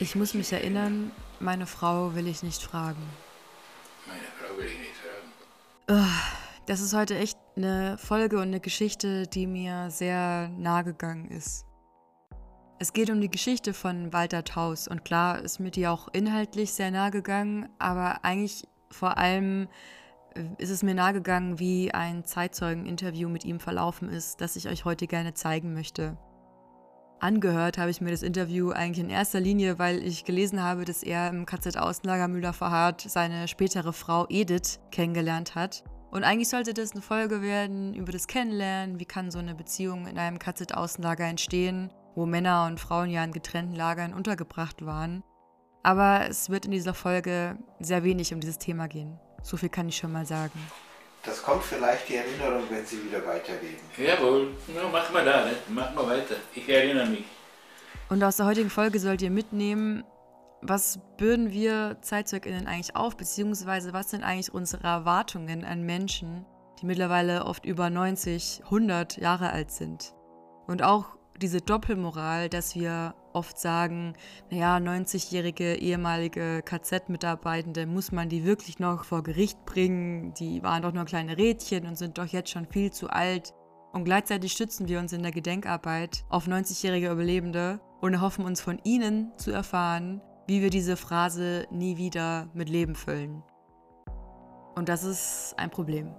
Ich muss mich erinnern, meine Frau will ich nicht fragen. Meine Frau will ich nicht fragen. Das ist heute echt eine Folge und eine Geschichte, die mir sehr nahe gegangen ist. Es geht um die Geschichte von Walter Taus und klar ist mir die auch inhaltlich sehr nahe gegangen, aber eigentlich vor allem ist es mir nahe gegangen, wie ein Zeitzeugeninterview mit ihm verlaufen ist, das ich euch heute gerne zeigen möchte. Angehört habe ich mir das Interview eigentlich in erster Linie, weil ich gelesen habe, dass er im KZ-Außenlager Müller-Verhardt seine spätere Frau Edith kennengelernt hat. Und eigentlich sollte das eine Folge werden über das Kennenlernen, wie kann so eine Beziehung in einem KZ-Außenlager entstehen, wo Männer und Frauen ja in getrennten Lagern untergebracht waren. Aber es wird in dieser Folge sehr wenig um dieses Thema gehen. So viel kann ich schon mal sagen. Das kommt vielleicht die Erinnerung, wenn Sie wieder weiterleben. Jawohl, na, mach mal da, ne? mach mal weiter. Ich erinnere mich. Und aus der heutigen Folge sollt ihr mitnehmen, was bürden wir ZeitzeugInnen eigentlich auf, beziehungsweise was sind eigentlich unsere Erwartungen an Menschen, die mittlerweile oft über 90, 100 Jahre alt sind. Und auch diese Doppelmoral, dass wir oft sagen, naja, 90-jährige ehemalige KZ-Mitarbeitende, muss man die wirklich noch vor Gericht bringen? Die waren doch nur kleine Rädchen und sind doch jetzt schon viel zu alt. Und gleichzeitig stützen wir uns in der Gedenkarbeit auf 90-jährige Überlebende und erhoffen uns von ihnen zu erfahren, wie wir diese Phrase nie wieder mit Leben füllen. Und das ist ein Problem.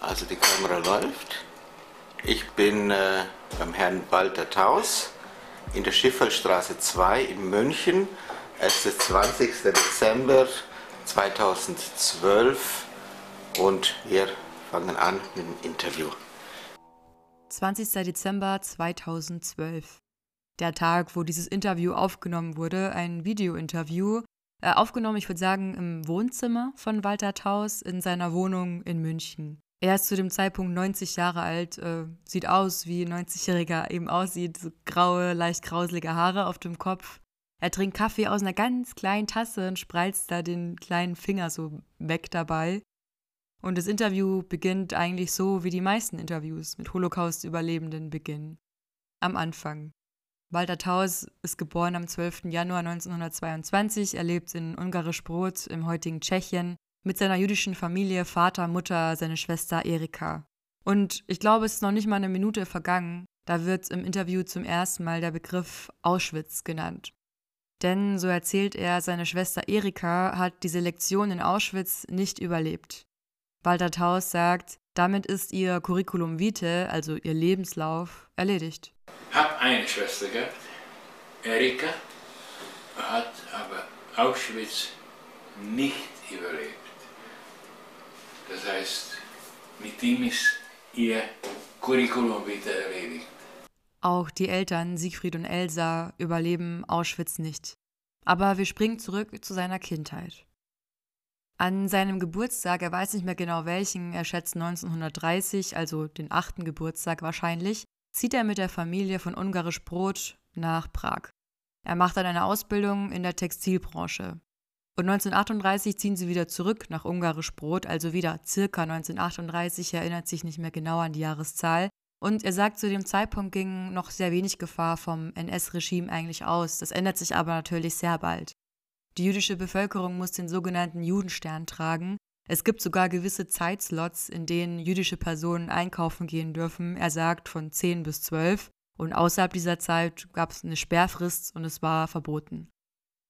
Also die Kamera läuft. Ich bin äh, beim Herrn Walter Taus in der Schifferstraße 2 in München. Es ist 20. Dezember 2012 und wir fangen an mit dem Interview. 20. Dezember 2012. Der Tag, wo dieses Interview aufgenommen wurde, ein Videointerview. Äh, aufgenommen, ich würde sagen, im Wohnzimmer von Walter Taus in seiner Wohnung in München. Er ist zu dem Zeitpunkt 90 Jahre alt, äh, sieht aus, wie ein 90-Jähriger eben aussieht, so graue, leicht krauselige Haare auf dem Kopf. Er trinkt Kaffee aus einer ganz kleinen Tasse und spreizt da den kleinen Finger so weg dabei. Und das Interview beginnt eigentlich so, wie die meisten Interviews mit Holocaust-Überlebenden beginnen. Am Anfang. Walter Taus ist geboren am 12. Januar 1922. Er lebt in Ungarisch-Brot im heutigen Tschechien mit seiner jüdischen Familie, Vater, Mutter, seine Schwester Erika. Und ich glaube, es ist noch nicht mal eine Minute vergangen, da wird im Interview zum ersten Mal der Begriff Auschwitz genannt. Denn, so erzählt er, seine Schwester Erika hat diese Lektion in Auschwitz nicht überlebt. Walter Taus sagt, damit ist ihr Curriculum vitae, also ihr Lebenslauf, erledigt. Hab eine Schwester gehabt, Erika, hat aber Auschwitz nicht überlebt. Heißt, mit ihm ist ihr Curriculum wieder erledigt. Auch die Eltern Siegfried und Elsa überleben Auschwitz nicht. Aber wir springen zurück zu seiner Kindheit. An seinem Geburtstag, er weiß nicht mehr genau welchen, er schätzt 1930, also den achten Geburtstag wahrscheinlich, zieht er mit der Familie von Ungarisch Brot nach Prag. Er macht dann eine Ausbildung in der Textilbranche. Und 1938 ziehen sie wieder zurück nach Ungarisch Brot, also wieder circa 1938, erinnert sich nicht mehr genau an die Jahreszahl. Und er sagt, zu dem Zeitpunkt ging noch sehr wenig Gefahr vom NS-Regime eigentlich aus. Das ändert sich aber natürlich sehr bald. Die jüdische Bevölkerung muss den sogenannten Judenstern tragen. Es gibt sogar gewisse Zeitslots, in denen jüdische Personen einkaufen gehen dürfen. Er sagt von 10 bis 12. Und außerhalb dieser Zeit gab es eine Sperrfrist und es war verboten.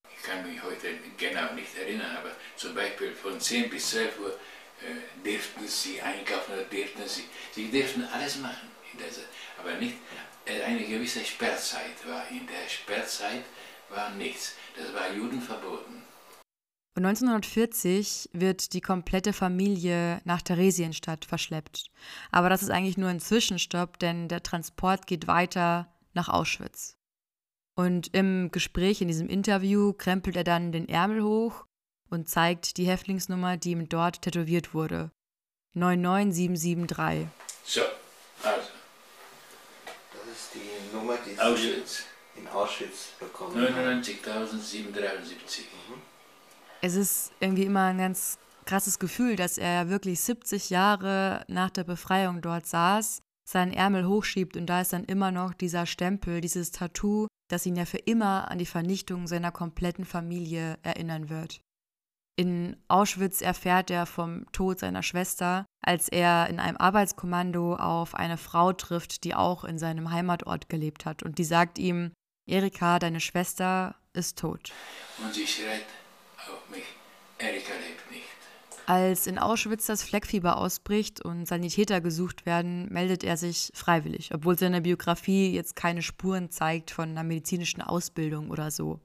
Ich kann mich heute genau nicht erinnern, aber zum Beispiel von 10 bis 12 Uhr äh, durften sie einkaufen oder durften sie, sie durften alles machen. aber nicht äh, eine gewisse Sperrzeit war. In der Sperrzeit war nichts. Das war Juden verboten. Und 1940 wird die komplette Familie nach Theresienstadt verschleppt. Aber das ist eigentlich nur ein Zwischenstopp, denn der Transport geht weiter nach Auschwitz. Und im Gespräch, in diesem Interview, krempelt er dann den Ärmel hoch und zeigt die Häftlingsnummer, die ihm dort tätowiert wurde. 99773. So, also. Das ist die Nummer, die Auschwitz. Sie in Auschwitz bekommen 99.773. Mhm. Es ist irgendwie immer ein ganz krasses Gefühl, dass er wirklich 70 Jahre nach der Befreiung dort saß, seinen Ärmel hochschiebt und da ist dann immer noch dieser Stempel, dieses Tattoo das ihn ja für immer an die Vernichtung seiner kompletten Familie erinnern wird. In Auschwitz erfährt er vom Tod seiner Schwester, als er in einem Arbeitskommando auf eine Frau trifft, die auch in seinem Heimatort gelebt hat. Und die sagt ihm, Erika, deine Schwester ist tot. Und sie schreit auf mich, Erika lebt. Als in Auschwitz das Fleckfieber ausbricht und Sanitäter gesucht werden, meldet er sich freiwillig, obwohl seine Biografie jetzt keine Spuren zeigt von einer medizinischen Ausbildung oder so.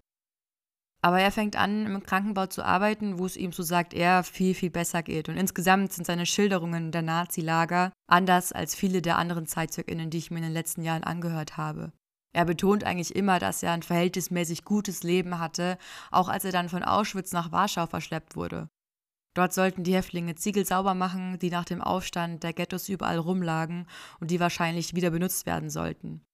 Aber er fängt an, im Krankenbau zu arbeiten, wo es ihm, so sagt er, viel, viel besser geht. Und insgesamt sind seine Schilderungen der Nazi-Lager anders als viele der anderen ZeitzeugInnen, die ich mir in den letzten Jahren angehört habe. Er betont eigentlich immer, dass er ein verhältnismäßig gutes Leben hatte, auch als er dann von Auschwitz nach Warschau verschleppt wurde. Dort sollten die Häftlinge Ziegel sauber machen, die nach dem Aufstand der Ghettos überall rumlagen und die wahrscheinlich wieder benutzt werden sollten.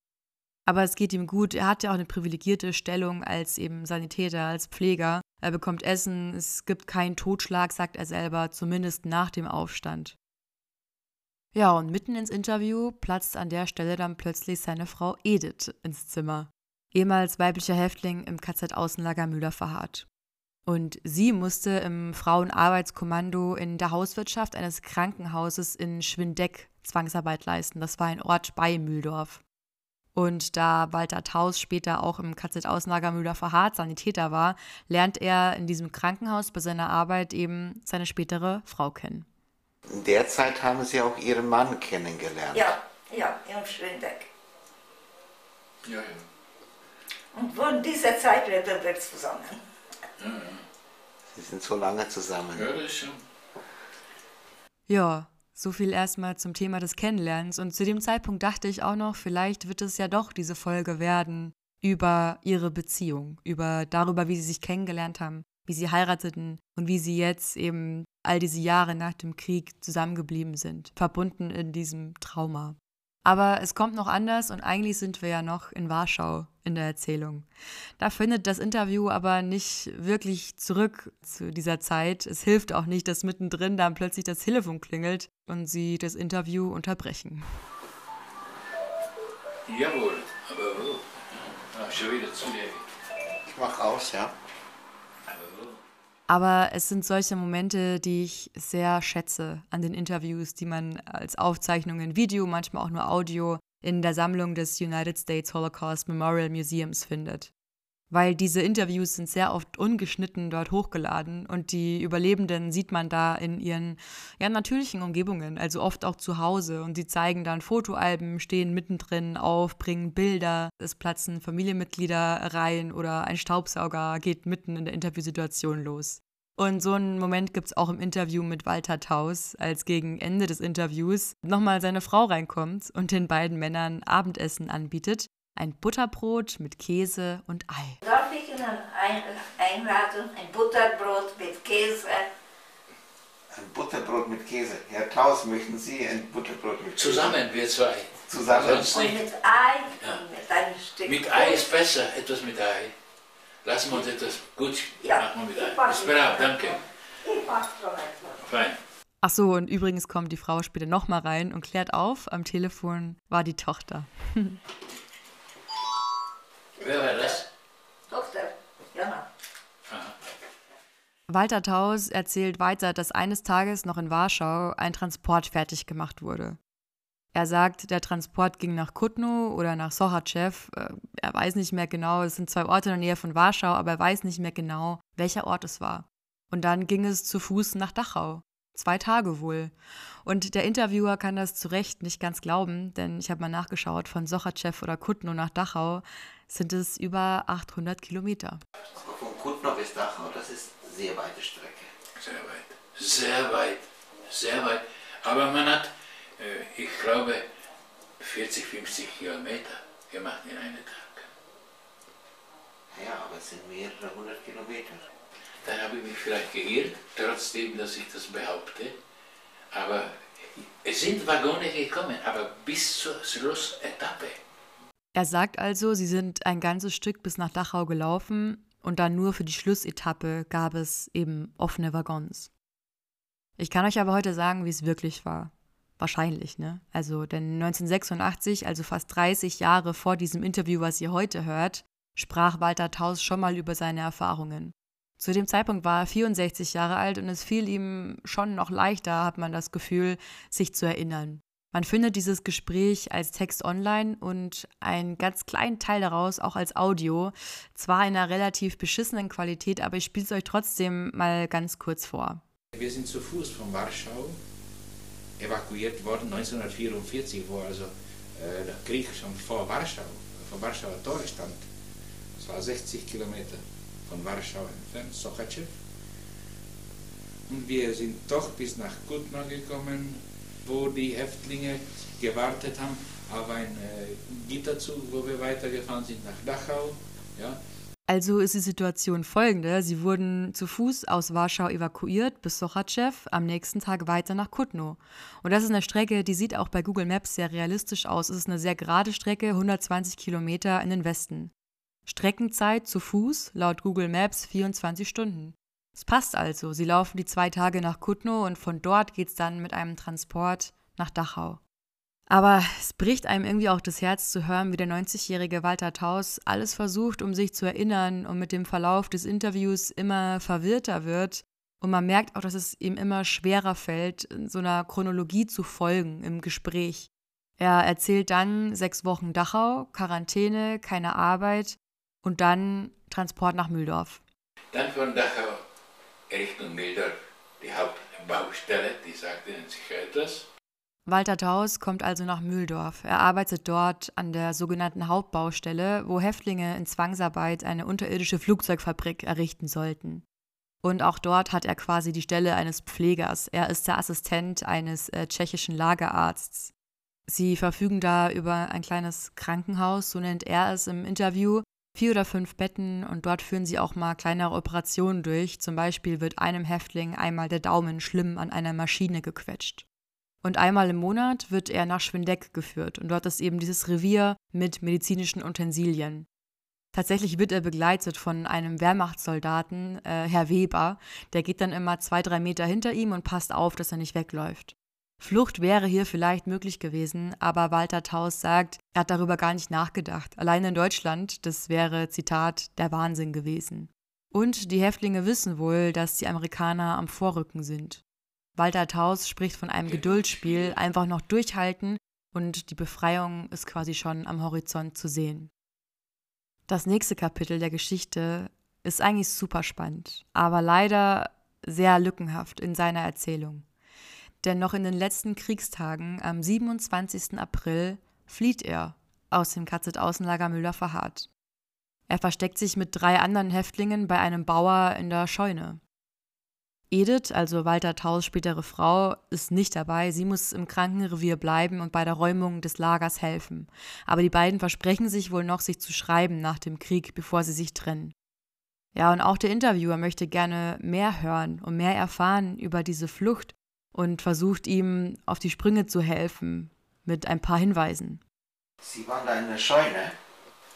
Aber es geht ihm gut. Er hat ja auch eine privilegierte Stellung als eben Sanitäter, als Pfleger. Er bekommt Essen, es gibt keinen Totschlag, sagt er selber, zumindest nach dem Aufstand. Ja, und mitten ins Interview platzt an der Stelle dann plötzlich seine Frau Edith ins Zimmer. Ehemals weiblicher Häftling im KZ-Außenlager Müller verharrt. Und sie musste im Frauenarbeitskommando in der Hauswirtschaft eines Krankenhauses in Schwindeck Zwangsarbeit leisten. Das war ein Ort bei Mühldorf. Und da Walter Taus später auch im KZ-Außenlager Müller verharrt Sanitäter war, lernt er in diesem Krankenhaus bei seiner Arbeit eben seine spätere Frau kennen. In der Zeit haben Sie auch Ihren Mann kennengelernt. Ja, ja, in Schwindeck. Ja, ja. Und von dieser Zeit leben wir zusammen. Ja, ja. Sie sind so lange zusammen. ja das schon. Ja, so viel erstmal zum Thema des Kennenlernens. Und zu dem Zeitpunkt dachte ich auch noch, vielleicht wird es ja doch diese Folge werden über ihre Beziehung, über darüber, wie sie sich kennengelernt haben, wie sie heirateten und wie sie jetzt eben all diese Jahre nach dem Krieg zusammengeblieben sind, verbunden in diesem Trauma. Aber es kommt noch anders und eigentlich sind wir ja noch in Warschau in der Erzählung. Da findet das Interview aber nicht wirklich zurück zu dieser Zeit. Es hilft auch nicht, dass mittendrin dann plötzlich das Telefon klingelt und sie das Interview unterbrechen. Jawohl, aber wo? Schon wieder zu dir. Ich mach aus, ja. Aber es sind solche Momente, die ich sehr schätze an den Interviews, die man als Aufzeichnungen Video, manchmal auch nur Audio in der Sammlung des United States Holocaust Memorial Museums findet. Weil diese Interviews sind sehr oft ungeschnitten dort hochgeladen und die Überlebenden sieht man da in ihren ja, natürlichen Umgebungen, also oft auch zu Hause und sie zeigen dann Fotoalben, stehen mittendrin auf, bringen Bilder, es platzen Familienmitglieder rein oder ein Staubsauger geht mitten in der Interviewsituation los. Und so einen Moment gibt es auch im Interview mit Walter Taus, als gegen Ende des Interviews nochmal seine Frau reinkommt und den beiden Männern Abendessen anbietet. Ein Butterbrot mit Käse und Ei. Darf ich Ihnen ein, einladen? Ein Butterbrot mit Käse. Ein Butterbrot mit Käse. Herr Taus, möchten Sie ein Butterbrot mit Käse? Zusammen, wir zwei. Zusammen? Sonst Und mit Ei Ja. und mit einem Stück Mit Ei ist besser, etwas mit Ei. Lassen wir uns etwas gut Ja, machen wir mit ich Ei. Ist brav, danke. Ich mach schon etwas. Fein. Ach so, und übrigens kommt die Frau später nochmal rein und klärt auf, am Telefon war die Tochter. Wer war das? Tochter, ja. Walter Taus erzählt weiter, dass eines Tages noch in Warschau ein Transport fertig gemacht wurde. Er sagt, der Transport ging nach Kutno oder nach Sochachew. Äh, Er weiß nicht mehr genau, es sind zwei Orte in der Nähe von Warschau, aber er weiß nicht mehr genau, welcher Ort es war. Und dann ging es zu Fuß nach Dachau. Zwei Tage wohl. Und der Interviewer kann das zu Recht nicht ganz glauben, denn ich habe mal nachgeschaut, von Sochachew oder Kutno nach Dachau sind es über 800 Kilometer. Aber von Kutno bis Dachau, das ist eine sehr weite Strecke. Sehr weit. Sehr weit. Sehr weit. Aber man hat, äh, ich glaube, 40, 50 Kilometer gemacht in einem Tag. Ja, aber es sind mehrere hundert Kilometer. Dann habe ich mich vielleicht geirrt, trotzdem, dass ich das behaupte. Aber es sind Waggone gekommen, aber bis zur Schlussetappe. Er sagt also, sie sind ein ganzes Stück bis nach Dachau gelaufen und dann nur für die Schlussetappe gab es eben offene Waggons. Ich kann euch aber heute sagen, wie es wirklich war. Wahrscheinlich, ne? Also, denn 1986, also fast 30 Jahre vor diesem Interview, was ihr heute hört, sprach Walter Taus schon mal über seine Erfahrungen. Zu dem Zeitpunkt war er 64 Jahre alt und es fiel ihm schon noch leichter, hat man das Gefühl, sich zu erinnern. Man findet dieses Gespräch als Text online und einen ganz kleinen Teil daraus auch als Audio. Zwar in einer relativ beschissenen Qualität, aber ich spiele es euch trotzdem mal ganz kurz vor. Wir sind zu Fuß von Warschau evakuiert worden 1944, wo also äh, der Krieg schon vor Warschau, vor Warschauer Tore stand. Es war 60 Kilometer von Warschau entfernt, Sochachev. Und wir sind doch bis nach Kutna gekommen, wo die Häftlinge gewartet haben auf einen äh, Gitterzug, wo wir weitergefahren sind nach Dachau. Ja. Also ist die Situation folgende. Sie wurden zu Fuß aus Warschau evakuiert bis Sochachew, am nächsten Tag weiter nach Kutno. Und das ist eine Strecke, die sieht auch bei Google Maps sehr realistisch aus. Es ist eine sehr gerade Strecke, 120 Kilometer in den Westen. Streckenzeit zu Fuß laut Google Maps 24 Stunden. Es passt also. Sie laufen die zwei Tage nach Kutno und von dort geht es dann mit einem Transport nach Dachau. Aber es bricht einem irgendwie auch das Herz zu hören, wie der 90-jährige Walter Taus alles versucht, um sich zu erinnern und mit dem Verlauf des Interviews immer verwirrter wird. Und man merkt auch, dass es ihm immer schwerer fällt, so einer Chronologie zu folgen im Gespräch. Er erzählt dann sechs Wochen Dachau, Quarantäne, keine Arbeit und dann Transport nach Mühldorf. Dann von Dachau Richtung Mühldorf, die Hauptbaustelle, die sagte Ihnen sicher etwas. Walter Taus kommt also nach Mühldorf. Er arbeitet dort an der sogenannten Hauptbaustelle, wo Häftlinge in Zwangsarbeit eine unterirdische Flugzeugfabrik errichten sollten. Und auch dort hat er quasi die Stelle eines Pflegers. Er ist der Assistent eines äh, tschechischen Lagerarzts. Sie verfügen da über ein kleines Krankenhaus, so nennt er es im Interview, vier oder fünf Betten und dort führen sie auch mal kleinere Operationen durch. Zum Beispiel wird einem Häftling einmal der Daumen schlimm an einer Maschine gequetscht. Und einmal im Monat wird er nach Schwindeck geführt und dort ist eben dieses Revier mit medizinischen Utensilien. Tatsächlich wird er begleitet von einem Wehrmachtssoldaten, äh, Herr Weber, der geht dann immer zwei, drei Meter hinter ihm und passt auf, dass er nicht wegläuft. Flucht wäre hier vielleicht möglich gewesen, aber Walter Taus sagt, er hat darüber gar nicht nachgedacht. Allein in Deutschland, das wäre, Zitat, der Wahnsinn gewesen. Und die Häftlinge wissen wohl, dass die Amerikaner am Vorrücken sind. Walter Taus spricht von einem Geduldsspiel, einfach noch durchhalten und die Befreiung ist quasi schon am Horizont zu sehen. Das nächste Kapitel der Geschichte ist eigentlich super spannend, aber leider sehr lückenhaft in seiner Erzählung. Denn noch in den letzten Kriegstagen, am 27. April, flieht er aus dem KZ-Außenlager Müller-Verhardt. Er versteckt sich mit drei anderen Häftlingen bei einem Bauer in der Scheune. Edith, also Walter Taus spätere Frau, ist nicht dabei. Sie muss im Krankenrevier bleiben und bei der Räumung des Lagers helfen. Aber die beiden versprechen sich wohl noch, sich zu schreiben nach dem Krieg, bevor sie sich trennen. Ja, und auch der Interviewer möchte gerne mehr hören und mehr erfahren über diese Flucht und versucht ihm auf die Sprünge zu helfen mit ein paar Hinweisen. Sie waren da in der Scheune?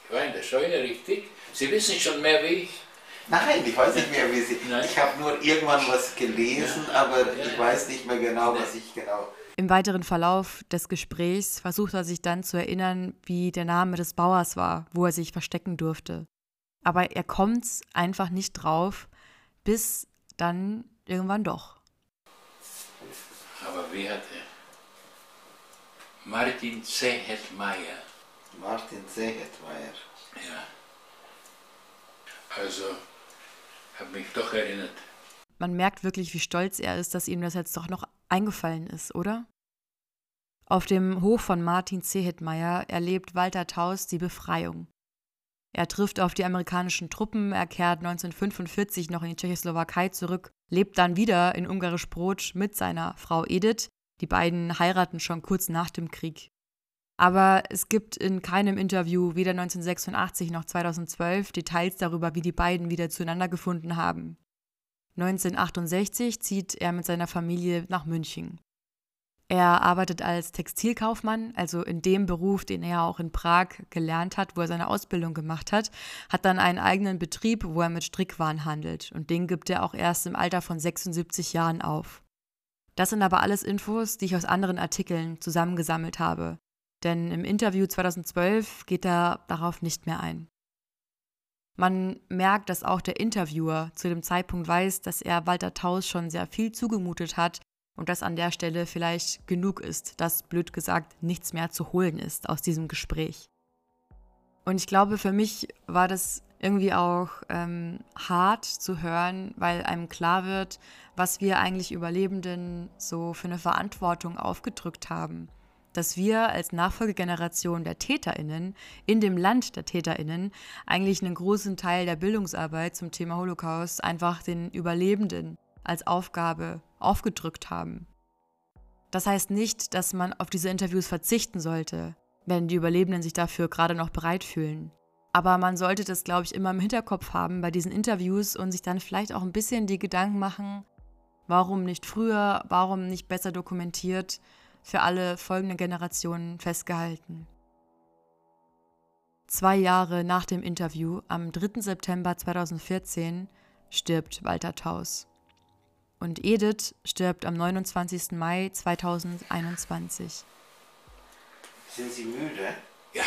Ich war in der Scheune, richtig. Sie wissen schon mehr wie ich. Nein, ich weiß nicht mehr, wie sie. Nein. Ich habe nur irgendwann was gelesen, ja. aber ja, ich weiß nicht mehr genau, was ich genau. Im weiteren Verlauf des Gesprächs versucht er sich dann zu erinnern, wie der Name des Bauers war, wo er sich verstecken durfte. Aber er kommt einfach nicht drauf, bis dann irgendwann doch. Aber er? Martin Zehetmeier. Martin Zehetmeier. Ja. Also habe mich doch erinnert. Man merkt wirklich, wie stolz er ist, dass ihm das jetzt doch noch eingefallen ist, oder? Auf dem Hof von Martin Zehetmeier erlebt Walter Taus die Befreiung. Er trifft auf die amerikanischen Truppen, er kehrt 1945 noch in die Tschechoslowakei zurück, lebt dann wieder in Ungarisch-Brot mit seiner Frau Edith. Die beiden heiraten schon kurz nach dem Krieg. Aber es gibt in keinem Interview, weder 1986 noch 2012, Details darüber, wie die beiden wieder zueinander gefunden haben. 1968 zieht er mit seiner Familie nach München. Er arbeitet als Textilkaufmann, also in dem Beruf, den er auch in Prag gelernt hat, wo er seine Ausbildung gemacht hat, hat dann einen eigenen Betrieb, wo er mit Strickwaren handelt und den gibt er auch erst im Alter von 76 Jahren auf. Das sind aber alles Infos, die ich aus anderen Artikeln zusammengesammelt habe denn im Interview 2012 geht er darauf nicht mehr ein. Man merkt, dass auch der Interviewer zu dem Zeitpunkt weiß, dass er Walter Taus schon sehr viel zugemutet hat und dass an der Stelle vielleicht genug ist, dass blöd gesagt nichts mehr zu holen ist aus diesem Gespräch. Und ich glaube, für mich war das irgendwie auch ähm, hart zu hören, weil einem klar wird, was wir eigentlich Überlebenden so für eine Verantwortung aufgedrückt haben dass wir als Nachfolgegeneration der Täterinnen in dem Land der Täterinnen eigentlich einen großen Teil der Bildungsarbeit zum Thema Holocaust einfach den Überlebenden als Aufgabe aufgedrückt haben. Das heißt nicht, dass man auf diese Interviews verzichten sollte, wenn die Überlebenden sich dafür gerade noch bereit fühlen. Aber man sollte das, glaube ich, immer im Hinterkopf haben bei diesen Interviews und sich dann vielleicht auch ein bisschen die Gedanken machen, warum nicht früher, warum nicht besser dokumentiert für alle folgenden Generationen festgehalten. Zwei Jahre nach dem Interview, am 3. September 2014, stirbt Walter Taus. Und Edith stirbt am 29. Mai 2021. Sind Sie müde? Ja.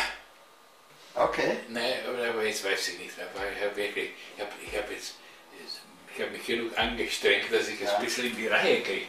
Okay. Nein, aber jetzt weiß ich nicht mehr, weil ich habe wirklich, ich habe ich hab jetzt, ich habe mich genug angestrengt, dass ich es Ja. ein bisschen in die Reihe kriege.